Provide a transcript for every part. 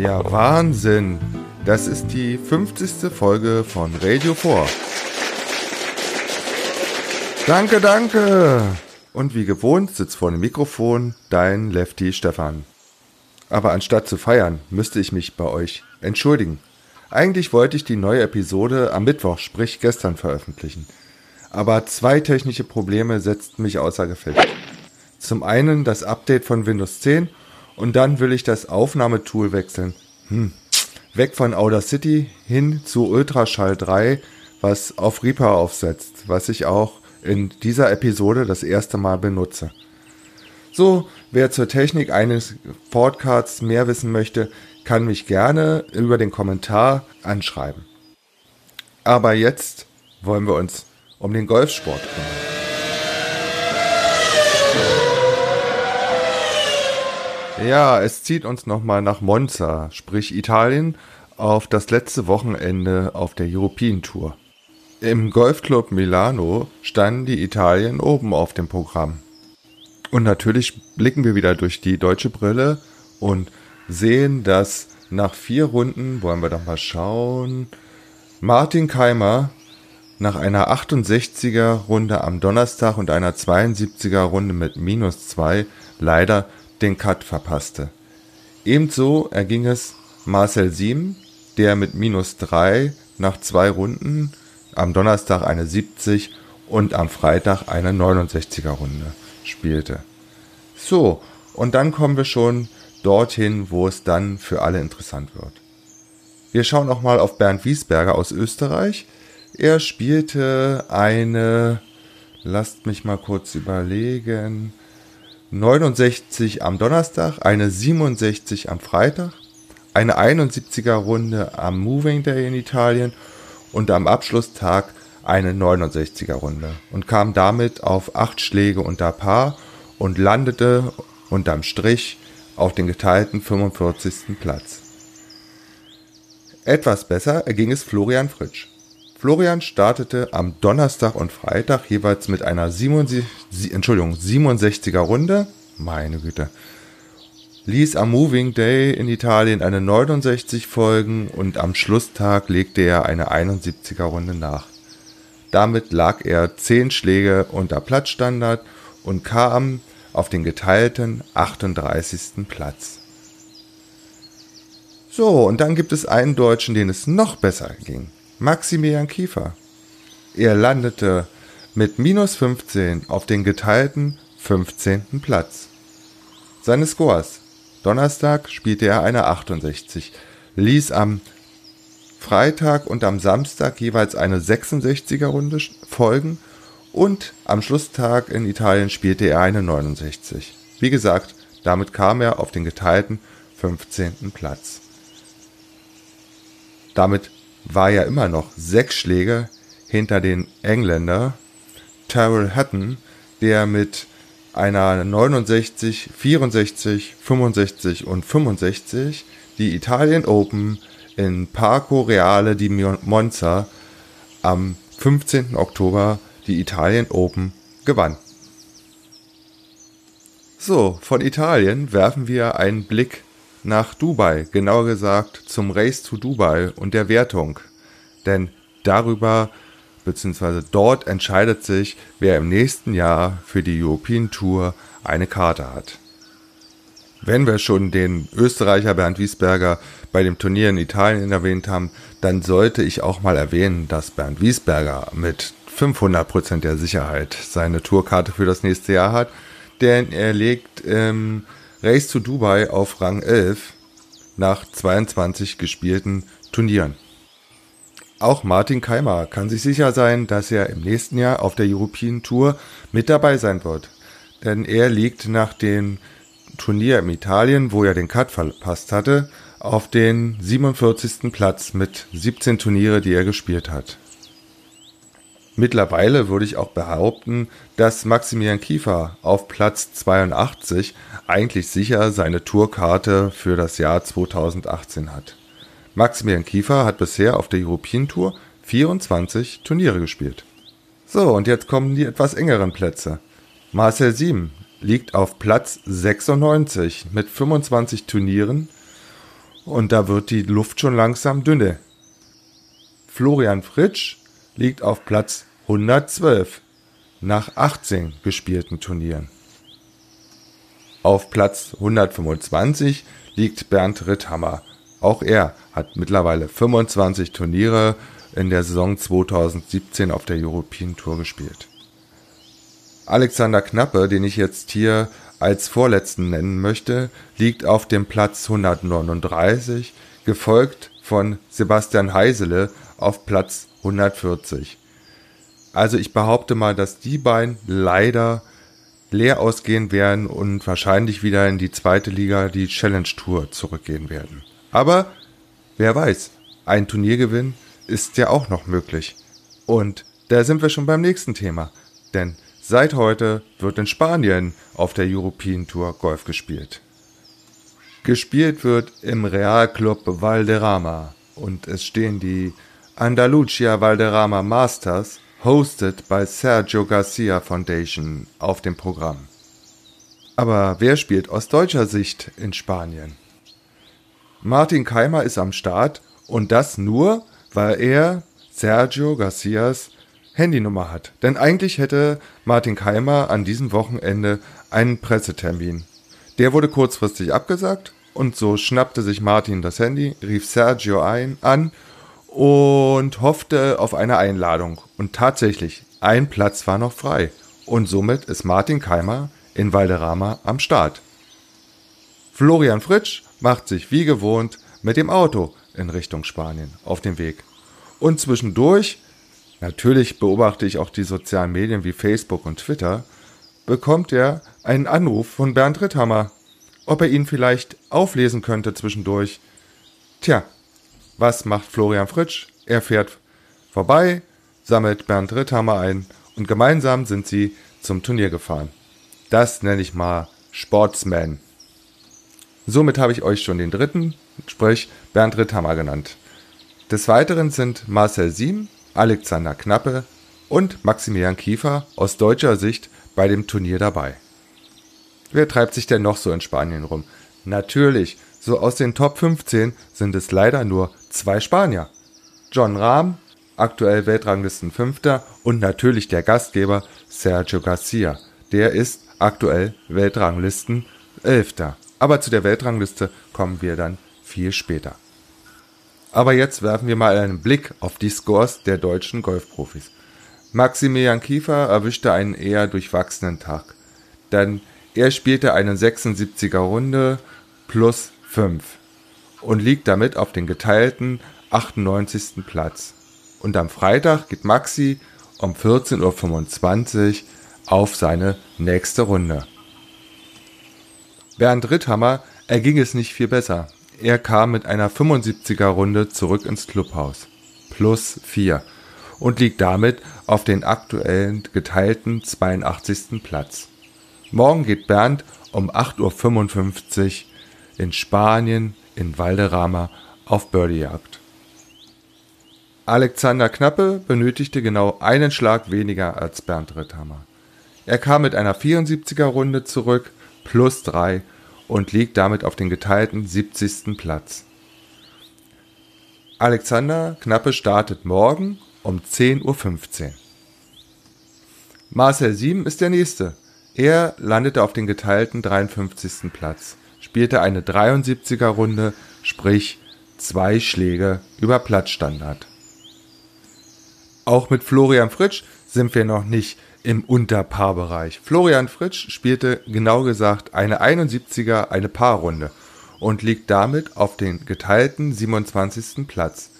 Ja, Wahnsinn. Das ist die 50. Folge von Radio 4. Danke, danke. Und wie gewohnt sitzt vor dem Mikrofon dein Lefty Stefan. Aber anstatt zu feiern, müsste ich mich bei euch entschuldigen. Eigentlich wollte ich die neue Episode am Mittwoch, sprich gestern, veröffentlichen. Aber zwei technische Probleme setzten mich außer Gefecht. Zum einen das Update von Windows 10 und dann will ich das Aufnahmetool wechseln. Hm. Weg von Audacity hin zu Ultraschall 3, was auf Reaper aufsetzt, was ich auch in dieser Episode das erste Mal benutze. So, wer zur Technik eines Podcasts mehr wissen möchte, kann mich gerne über den Kommentar anschreiben. Aber jetzt wollen wir uns um den Golfsport kümmern. Ja, es zieht uns nochmal nach Monza, sprich Italien, auf das letzte Wochenende auf der European Tour. Im Golfclub Milano standen die Italien oben auf dem Programm. Und natürlich blicken wir wieder durch die deutsche Brille und sehen, dass nach vier Runden, wollen wir doch mal schauen, Martin Keimer nach einer 68er Runde am Donnerstag und einer 72er Runde mit minus zwei leider den Cut verpasste. Ebenso erging es Marcel Siem, der mit minus drei nach zwei Runden am Donnerstag eine 70 und am Freitag eine 69er Runde spielte. So, und dann kommen wir schon dorthin, wo es dann für alle interessant wird. Wir schauen auch mal auf Bernd Wiesberger aus Österreich. Er spielte eine, lasst mich mal kurz überlegen, 69 am Donnerstag, eine 67 am Freitag, eine 71er Runde am Moving Day in Italien und am Abschlusstag eine 69er Runde und kam damit auf acht Schläge unter Paar und landete unterm Strich auf den geteilten 45. Platz. Etwas besser erging es Florian Fritsch. Florian startete am Donnerstag und Freitag jeweils mit einer 67, Entschuldigung, 67er Runde, meine Güte, ließ am Moving Day in Italien eine 69 folgen und am Schlusstag legte er eine 71er Runde nach. Damit lag er 10 Schläge unter Platzstandard und kam auf den geteilten 38. Platz. So, und dann gibt es einen Deutschen, den es noch besser ging. Maximilian Kiefer. Er landete mit minus 15 auf den geteilten 15. Platz. Seine Scores Donnerstag spielte er eine 68, ließ am Freitag und am Samstag jeweils eine 66er Runde folgen und am Schlusstag in Italien spielte er eine 69. Wie gesagt, damit kam er auf den geteilten 15. Platz. Damit war er immer noch sechs Schläge hinter den Engländer Terrell Hatton, der mit einer 69, 64, 65 und 65 die Italien Open in Parco Reale di Monza am 15. Oktober die Italien Open gewann. So, von Italien werfen wir einen Blick nach Dubai, genauer gesagt zum Race to Dubai und der Wertung. Denn darüber beziehungsweise dort entscheidet sich, wer im nächsten Jahr für die European Tour eine Karte hat. Wenn wir schon den Österreicher Bernd Wiesberger bei dem Turnier in Italien erwähnt haben, dann sollte ich auch mal erwähnen, dass Bernd Wiesberger mit 500% der Sicherheit seine Tourkarte für das nächste Jahr hat, denn er legt im Race to Dubai auf Rang 11 nach 22 gespielten Turnieren. Auch Martin Keimer kann sich sicher sein, dass er im nächsten Jahr auf der European Tour mit dabei sein wird. Denn er liegt nach dem Turnier in Italien, wo er den Cut verpasst hatte, auf den 47. Platz mit 17 Turniere, die er gespielt hat. Mittlerweile würde ich auch behaupten, dass Maximilian Kiefer auf Platz 82 eigentlich sicher seine Tourkarte für das Jahr 2018 hat. Maximilian Kiefer hat bisher auf der European Tour 24 Turniere gespielt. So, und jetzt kommen die etwas engeren Plätze. Marcel Sieben liegt auf Platz 96 mit 25 Turnieren und da wird die Luft schon langsam dünne. Florian Fritsch liegt auf Platz 112 nach 18 gespielten Turnieren. Auf Platz 125 liegt Bernd Ritthammer. Auch er hat mittlerweile 25 Turniere in der Saison 2017 auf der European Tour gespielt. Alexander Knappe, den ich jetzt hier als vorletzten nennen möchte, liegt auf dem Platz 139, gefolgt von Sebastian Heisele auf Platz 140. Also ich behaupte mal, dass die beiden leider leer ausgehen werden und wahrscheinlich wieder in die zweite Liga, die Challenge Tour, zurückgehen werden. Aber wer weiß, ein Turniergewinn ist ja auch noch möglich. Und da sind wir schon beim nächsten Thema. Denn seit heute wird in Spanien auf der European Tour Golf gespielt. Gespielt wird im Real Club Valderrama und es stehen die Andalucia Valderrama Masters, hosted by Sergio Garcia Foundation, auf dem Programm. Aber wer spielt aus deutscher Sicht in Spanien? Martin Keimer ist am Start und das nur, weil er Sergio Garcias Handynummer hat. Denn eigentlich hätte Martin Keimer an diesem Wochenende einen Pressetermin. Der wurde kurzfristig abgesagt und so schnappte sich Martin das Handy, rief Sergio ein, an und hoffte auf eine Einladung. Und tatsächlich, ein Platz war noch frei. Und somit ist Martin Keimer in Valderrama am Start. Florian Fritsch macht sich wie gewohnt mit dem Auto in Richtung Spanien auf den Weg. Und zwischendurch, natürlich beobachte ich auch die sozialen Medien wie Facebook und Twitter, bekommt er einen Anruf von Bernd Ritthammer, ob er ihn vielleicht auflesen könnte zwischendurch. Tja, was macht Florian Fritsch? Er fährt vorbei, sammelt Bernd Ritthammer ein und gemeinsam sind sie zum Turnier gefahren. Das nenne ich mal Sportsman. Somit habe ich euch schon den dritten, sprich Bernd Ritthammer genannt. Des Weiteren sind Marcel Siem, Alexander Knappe und Maximilian Kiefer aus deutscher Sicht bei dem Turnier dabei. Wer treibt sich denn noch so in Spanien rum? Natürlich, so aus den Top 15 sind es leider nur zwei Spanier. John Rahm, aktuell Weltranglisten Fünfter und natürlich der Gastgeber Sergio Garcia. Der ist aktuell Weltranglisten Elfter. Aber zu der Weltrangliste kommen wir dann viel später. Aber jetzt werfen wir mal einen Blick auf die Scores der deutschen Golfprofis. Maximilian Kiefer erwischte einen eher durchwachsenen Tag, denn er spielte eine 76er Runde plus 5 und liegt damit auf den geteilten 98. Platz. Und am Freitag geht Maxi um 14.25 Uhr auf seine nächste Runde. Bernd Ritthammer erging es nicht viel besser. Er kam mit einer 75er Runde zurück ins Clubhaus. Plus 4 und liegt damit auf den aktuellen geteilten 82. Platz. Morgen geht Bernd um 8.55 Uhr in Spanien in Valderrama auf Birdiejagd. Alexander Knappe benötigte genau einen Schlag weniger als Bernd Ritthammer. Er kam mit einer 74er Runde zurück plus 3 und liegt damit auf den geteilten 70. Platz. Alexander Knappe startet morgen um 10.15 Uhr. Marcel Sieben ist der nächste. Er landete auf den geteilten 53. Platz spielte eine 73er Runde, sprich zwei Schläge über Platzstandard. Auch mit Florian Fritsch sind wir noch nicht im Unterpaarbereich. Florian Fritsch spielte genau gesagt eine 71er, eine Paarrunde und liegt damit auf den geteilten 27. Platz.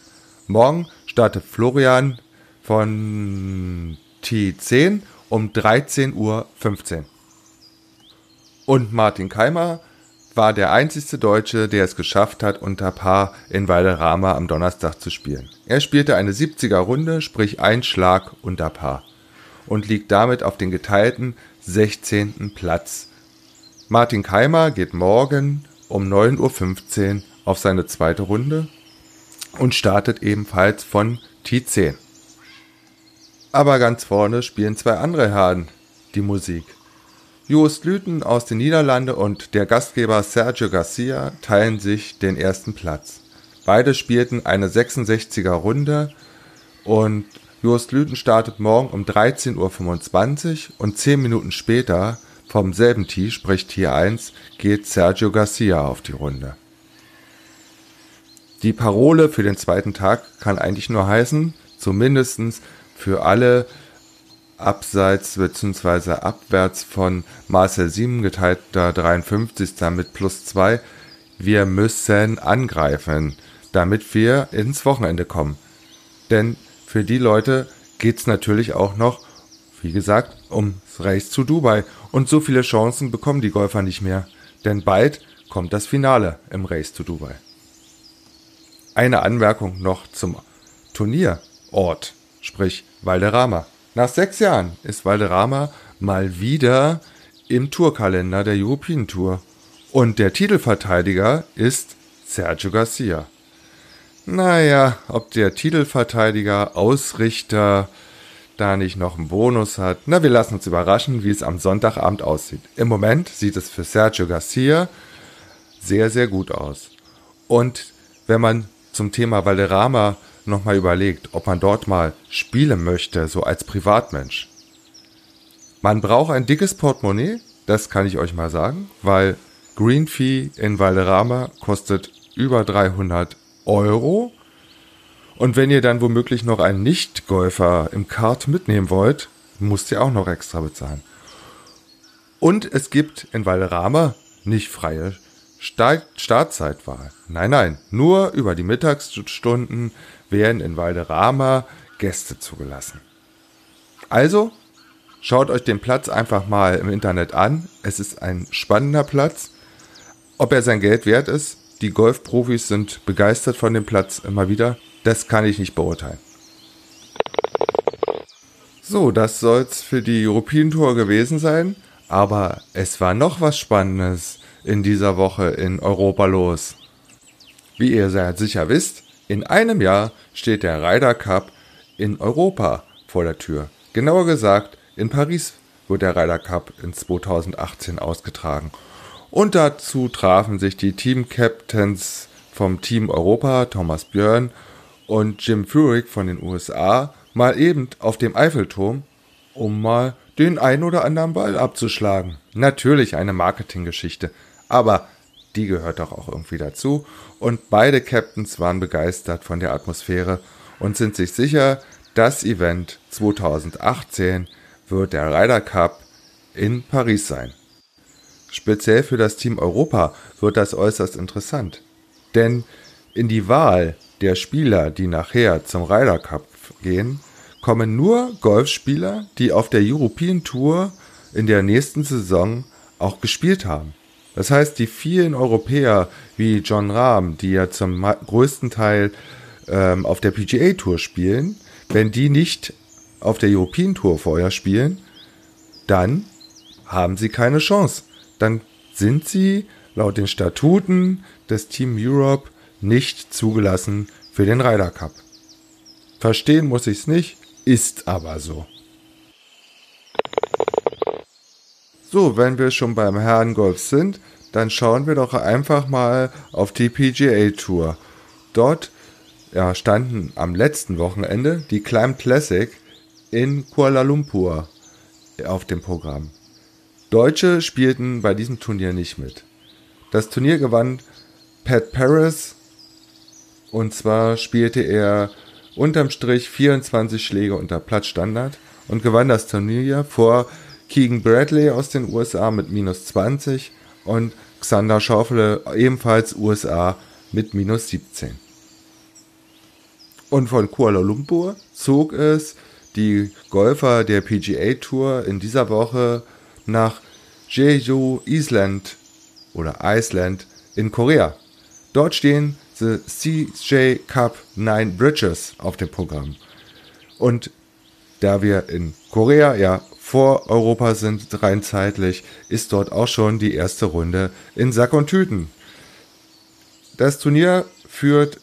Morgen startet Florian von T10 um 13.15 Uhr. Und Martin Keimer war der einzige Deutsche, der es geschafft hat, unter Paar in Valderrama am Donnerstag zu spielen. Er spielte eine 70er Runde, sprich ein Schlag unter Paar und liegt damit auf den geteilten 16. Platz. Martin Keimer geht morgen um 9.15 Uhr auf seine zweite Runde und startet ebenfalls von T10. Aber ganz vorne spielen zwei andere Herren die Musik. Joost Lüten aus den Niederlanden und der Gastgeber Sergio Garcia teilen sich den ersten Platz. Beide spielten eine 66er Runde und Joost Lüten startet morgen um 13.25 Uhr und 10 Minuten später vom selben Tee, sprich Tier 1, geht Sergio Garcia auf die Runde. Die Parole für den zweiten Tag kann eigentlich nur heißen, zumindest für alle abseits bzw. abwärts von Marcel 7 geteilter 53. mit plus 2. Wir müssen angreifen, damit wir ins Wochenende kommen. Denn für die Leute geht es natürlich auch noch, wie gesagt, ums Race zu Dubai. Und so viele Chancen bekommen die Golfer nicht mehr. Denn bald kommt das Finale im Race zu Dubai. Eine Anmerkung noch zum Turnierort, sprich Valderrama. Nach sechs Jahren ist Valderrama mal wieder im Tourkalender der European Tour. Und der Titelverteidiger ist Sergio Garcia. Naja, ob der Titelverteidiger, Ausrichter da nicht noch einen Bonus hat. Na, wir lassen uns überraschen, wie es am Sonntagabend aussieht. Im Moment sieht es für Sergio Garcia sehr, sehr gut aus. Und wenn man zum Thema Valderrama nochmal überlegt, ob man dort mal spielen möchte, so als Privatmensch. Man braucht ein dickes Portemonnaie, das kann ich euch mal sagen, weil Green Fee in Valderrama kostet über 300 Euro. Und wenn ihr dann womöglich noch einen Nicht-Golfer im Kart mitnehmen wollt, müsst ihr auch noch extra bezahlen. Und es gibt in Valderrama nicht freie Startzeitwahl. Nein, nein, nur über die Mittagsstunden werden in Valderrama Gäste zugelassen. Also, schaut euch den Platz einfach mal im Internet an. Es ist ein spannender Platz. Ob er sein Geld wert ist, die Golfprofis sind begeistert von dem Platz immer wieder. Das kann ich nicht beurteilen. So, das soll's für die European Tour gewesen sein. Aber es war noch was Spannendes in dieser Woche in Europa los. Wie ihr sehr sicher wisst, in einem Jahr steht der Ryder Cup in Europa vor der Tür. Genauer gesagt, in Paris wird der Ryder Cup in 2018 ausgetragen. Und dazu trafen sich die Team-Captains vom Team Europa, Thomas Björn und Jim Furyk von den USA, mal eben auf dem Eiffelturm, um mal den ein oder anderen Ball abzuschlagen. Natürlich eine Marketinggeschichte, aber die gehört doch auch irgendwie dazu. Und beide Captains waren begeistert von der Atmosphäre und sind sich sicher, das Event 2018 wird der Ryder Cup in Paris sein. Speziell für das Team Europa wird das äußerst interessant. Denn in die Wahl der Spieler, die nachher zum Ryder Cup gehen, kommen nur Golfspieler, die auf der European Tour in der nächsten Saison auch gespielt haben. Das heißt, die vielen Europäer wie John Rahm, die ja zum größten Teil ähm, auf der PGA Tour spielen, wenn die nicht auf der European Tour vorher spielen, dann haben sie keine Chance. Dann sind sie laut den Statuten des Team Europe nicht zugelassen für den Ryder Cup. Verstehen muss ich es nicht, ist aber so. So, wenn wir schon beim Herrengolf sind, dann schauen wir doch einfach mal auf die PGA Tour. Dort ja, standen am letzten Wochenende die Climb Classic in Kuala Lumpur auf dem Programm. Deutsche spielten bei diesem Turnier nicht mit. Das Turnier gewann Pat Paris und zwar spielte er unterm Strich 24 Schläge unter Platzstandard und gewann das Turnier vor Keegan Bradley aus den USA mit minus 20 und Xander Schaufele ebenfalls USA mit minus 17. Und von Kuala Lumpur zog es die Golfer der PGA Tour in dieser Woche nach Jeju Island oder Iceland in Korea. Dort stehen The CJ Cup Nine Bridges auf dem Programm. Und da wir in Korea ja vor Europa sind, rein zeitlich, ist dort auch schon die erste Runde in Sack und Tüten. Das Turnier führt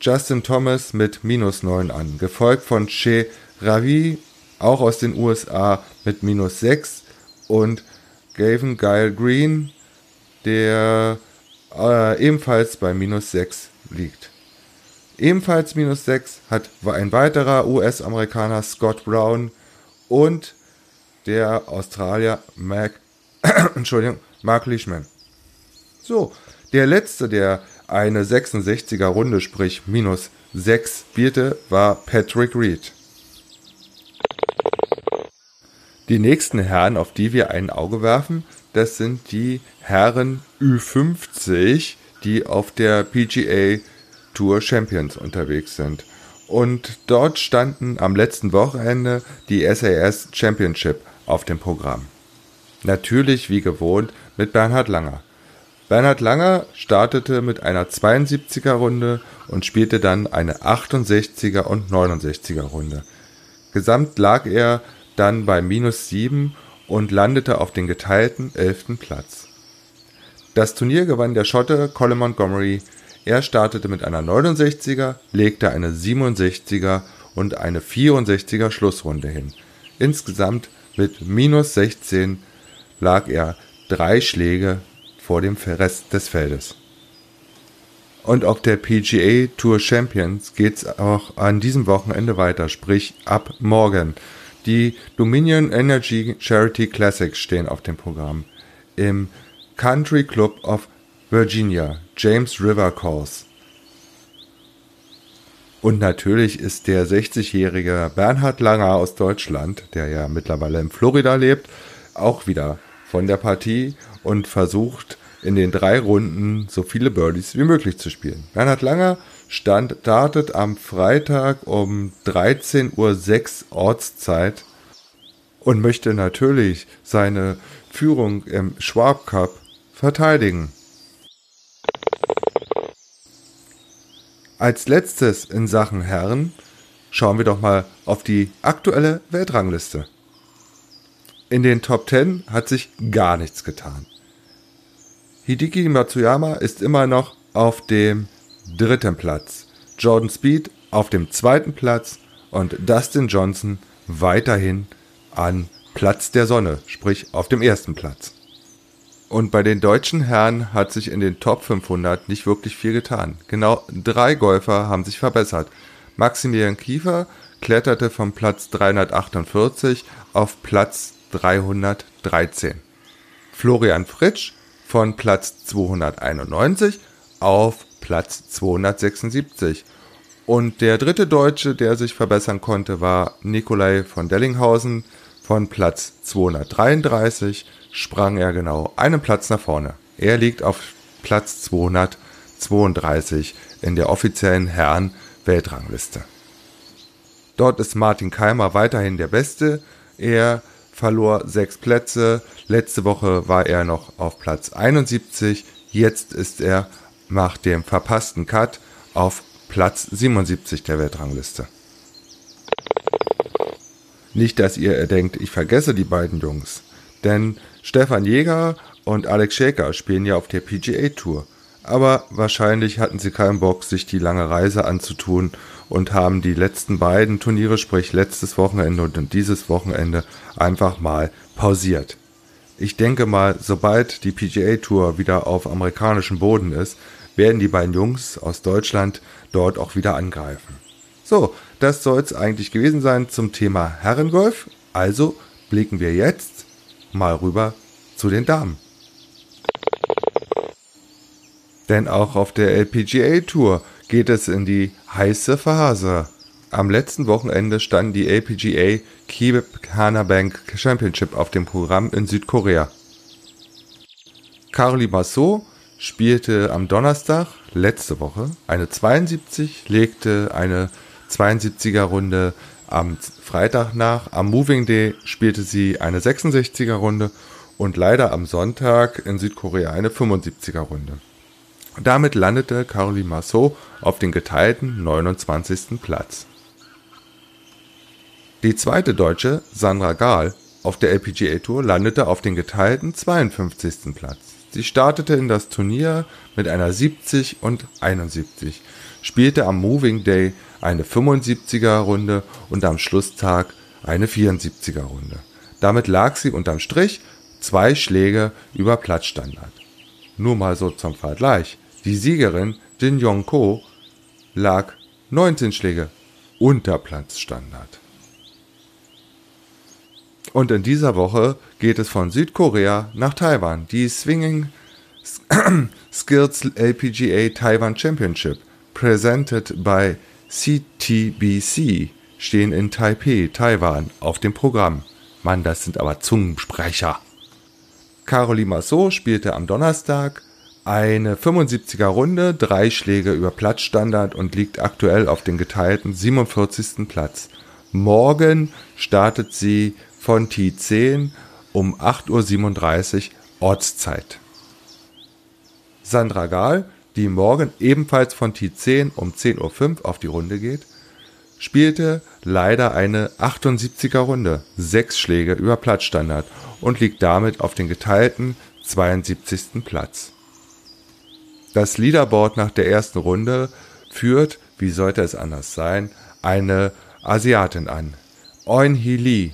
Justin Thomas mit minus 9 an, gefolgt von Che Ravi, auch aus den USA, mit minus 6 und Gavin Guile Green, der äh, ebenfalls bei minus 6 liegt. Ebenfalls minus 6 hat ein weiterer US-Amerikaner Scott Brown und der Australier Mac, Entschuldigung, Mark Leishman. So, der letzte, der eine 66er Runde, sprich minus 6 spielte, war Patrick Reed. Die nächsten Herren, auf die wir ein Auge werfen, das sind die Herren Ü50, die auf der PGA Tour Champions unterwegs sind. Und dort standen am letzten Wochenende die SAS Championship auf dem Programm. Natürlich wie gewohnt mit Bernhard Langer. Bernhard Langer startete mit einer 72er Runde und spielte dann eine 68er und 69er Runde. Gesamt lag er dann bei minus 7 und landete auf den geteilten 11. Platz. Das Turnier gewann der Schotte Colin Montgomery. Er startete mit einer 69er, legte eine 67er und eine 64er Schlussrunde hin. Insgesamt mit minus 16 lag er drei Schläge vor dem Rest des Feldes. Und auf der PGA Tour Champions geht's auch an diesem Wochenende weiter, sprich ab morgen. Die Dominion Energy Charity Classics stehen auf dem Programm. Im Country Club of Virginia, James River Course. Und natürlich ist der 60-jährige Bernhard Langer aus Deutschland, der ja mittlerweile in Florida lebt, auch wieder von der Partie und versucht in den drei Runden so viele Birdies wie möglich zu spielen. Bernhard Langer stand, startet am Freitag um 13.06 Uhr Ortszeit und möchte natürlich seine Führung im Schwab Cup verteidigen. Als letztes in Sachen Herren schauen wir doch mal auf die aktuelle Weltrangliste. In den Top 10 hat sich gar nichts getan. Hideki Matsuyama ist immer noch auf dem dritten Platz, Jordan Speed auf dem zweiten Platz und Dustin Johnson weiterhin an Platz der Sonne, sprich auf dem ersten Platz. Und bei den deutschen Herren hat sich in den Top 500 nicht wirklich viel getan. Genau drei Golfer haben sich verbessert. Maximilian Kiefer kletterte von Platz 348 auf Platz 313. Florian Fritsch von Platz 291 auf Platz 276. Und der dritte Deutsche, der sich verbessern konnte, war Nikolai von Dellinghausen von Platz 233 sprang er genau einen Platz nach vorne. Er liegt auf Platz 232 in der offiziellen Herren-Weltrangliste. Dort ist Martin Keimer weiterhin der Beste. Er verlor sechs Plätze. Letzte Woche war er noch auf Platz 71. Jetzt ist er nach dem verpassten Cut auf Platz 77 der Weltrangliste. Nicht, dass ihr denkt, ich vergesse die beiden Jungs. Denn Stefan Jäger und Alex Schäker spielen ja auf der PGA Tour. Aber wahrscheinlich hatten sie keinen Bock, sich die lange Reise anzutun und haben die letzten beiden Turniere, sprich letztes Wochenende und dieses Wochenende, einfach mal pausiert. Ich denke mal, sobald die PGA Tour wieder auf amerikanischem Boden ist, werden die beiden Jungs aus Deutschland dort auch wieder angreifen. So, das soll es eigentlich gewesen sein zum Thema Herrengolf. Also blicken wir jetzt mal rüber zu den Damen. Denn auch auf der LPGA Tour geht es in die heiße Phase. Am letzten Wochenende stand die LPGA Kibep Hana Bank Championship auf dem Programm in Südkorea. Caroline Massot spielte am Donnerstag letzte Woche eine 72, legte eine 72er Runde am Freitag nach. Am Moving Day spielte sie eine 66er Runde und leider am Sonntag in Südkorea eine 75er Runde. Damit landete Caroline Marceau auf den geteilten 29. Platz. Die zweite Deutsche, Sandra Gahl, auf der LPGA Tour landete auf den geteilten 52. Platz. Sie startete in das Turnier mit einer 70 und 71, spielte am Moving Day eine 75er Runde und am Schlusstag eine 74er Runde. Damit lag sie unterm Strich zwei Schläge über Platzstandard. Nur mal so zum Vergleich. Die Siegerin Jin Yong Ko lag 19 Schläge unter Platzstandard. Und in dieser Woche geht es von Südkorea nach Taiwan. Die Swinging Skills LPGA Taiwan Championship, presented by CTBC, stehen in Taipei, Taiwan, auf dem Programm. Mann, das sind aber Zungensprecher. Caroline Massot spielte am Donnerstag eine 75er Runde, drei Schläge über Platzstandard und liegt aktuell auf den geteilten 47. Platz. Morgen startet sie von T10 um 8.37 Uhr Ortszeit. Sandra Gahl, die morgen ebenfalls von T10 um 10.05 Uhr auf die Runde geht, spielte leider eine 78er Runde, sechs Schläge über Platzstandard und liegt damit auf den geteilten 72. Platz. Das Leaderboard nach der ersten Runde führt, wie sollte es anders sein, eine Asiatin an. Eun Hee Lee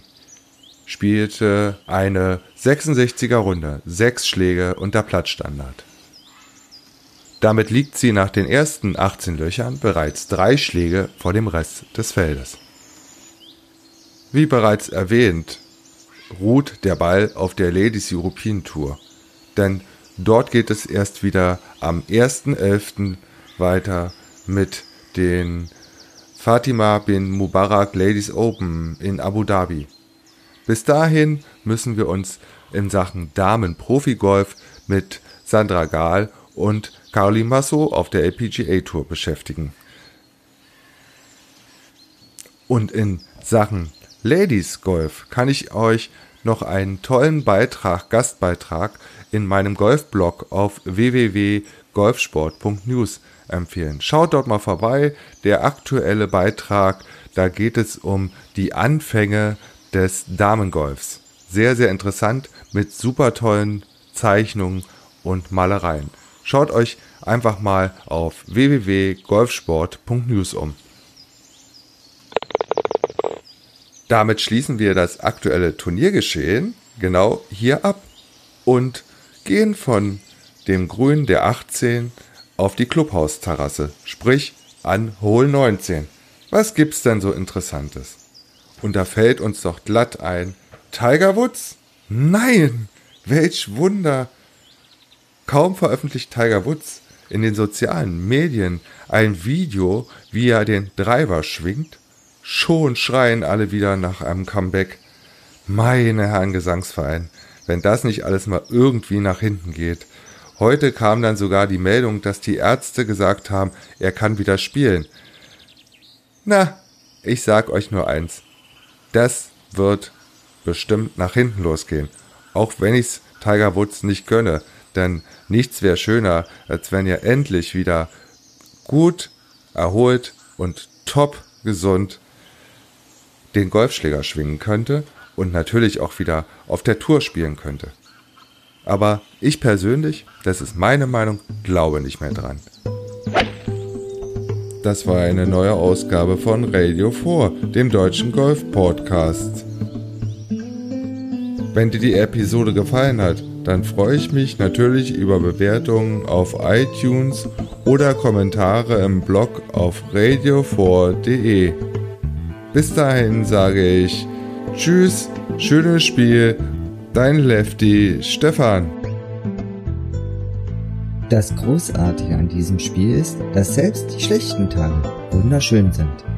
spielte eine 66er Runde, sechs Schläge unter Platzstandard. Damit liegt sie nach den ersten 18 Löchern bereits drei Schläge vor dem Rest des Feldes. Wie bereits erwähnt, ruht der Ball auf der Ladies European Tour, denn Dort geht es erst wieder am 1.11. weiter mit den Fatima bin Mubarak Ladies Open in Abu Dhabi. Bis dahin müssen wir uns in Sachen Damen-Profi-Golf mit Sandra Gahl und Caroline Massot auf der LPGA Tour beschäftigen. Und in Sachen Ladies Golf kann ich euch noch einen tollen Beitrag, Gastbeitrag in meinem Golfblog auf www.golfsport.news empfehlen. Schaut dort mal vorbei. Der aktuelle Beitrag, da geht es um die Anfänge des Damengolfs. Sehr, sehr interessant mit super tollen Zeichnungen und Malereien. Schaut euch einfach mal auf www.golfsport.news um. Damit schließen wir das aktuelle Turniergeschehen genau hier ab und gehen von dem Grün der 18 auf die Clubhausterrasse, sprich an Hol 19. Was gibt's denn so Interessantes? Und da fällt uns doch glatt ein, Tiger Woods? Nein! Welch Wunder! Kaum veröffentlicht Tiger Woods in den sozialen Medien ein Video, wie er den Driver schwingt, Schon schreien alle wieder nach einem Comeback. Meine Herren Gesangsverein, wenn das nicht alles mal irgendwie nach hinten geht. Heute kam dann sogar die Meldung, dass die Ärzte gesagt haben, er kann wieder spielen. Na, ich sag euch nur eins. Das wird bestimmt nach hinten losgehen. Auch wenn ich's Tiger Woods nicht gönne. Denn nichts wäre schöner, als wenn ihr endlich wieder gut, erholt und top gesund den Golfschläger schwingen könnte und natürlich auch wieder auf der Tour spielen könnte. Aber ich persönlich, das ist meine Meinung, glaube nicht mehr dran. Das war eine neue Ausgabe von Radio 4, dem deutschen Golf-Podcast. Wenn dir die Episode gefallen hat, dann freue ich mich natürlich über Bewertungen auf iTunes oder Kommentare im Blog auf radio4.de. Bis dahin sage ich Tschüss, schönes Spiel, dein Lefty Stefan. Das Großartige an diesem Spiel ist, dass selbst die schlechten Tage wunderschön sind.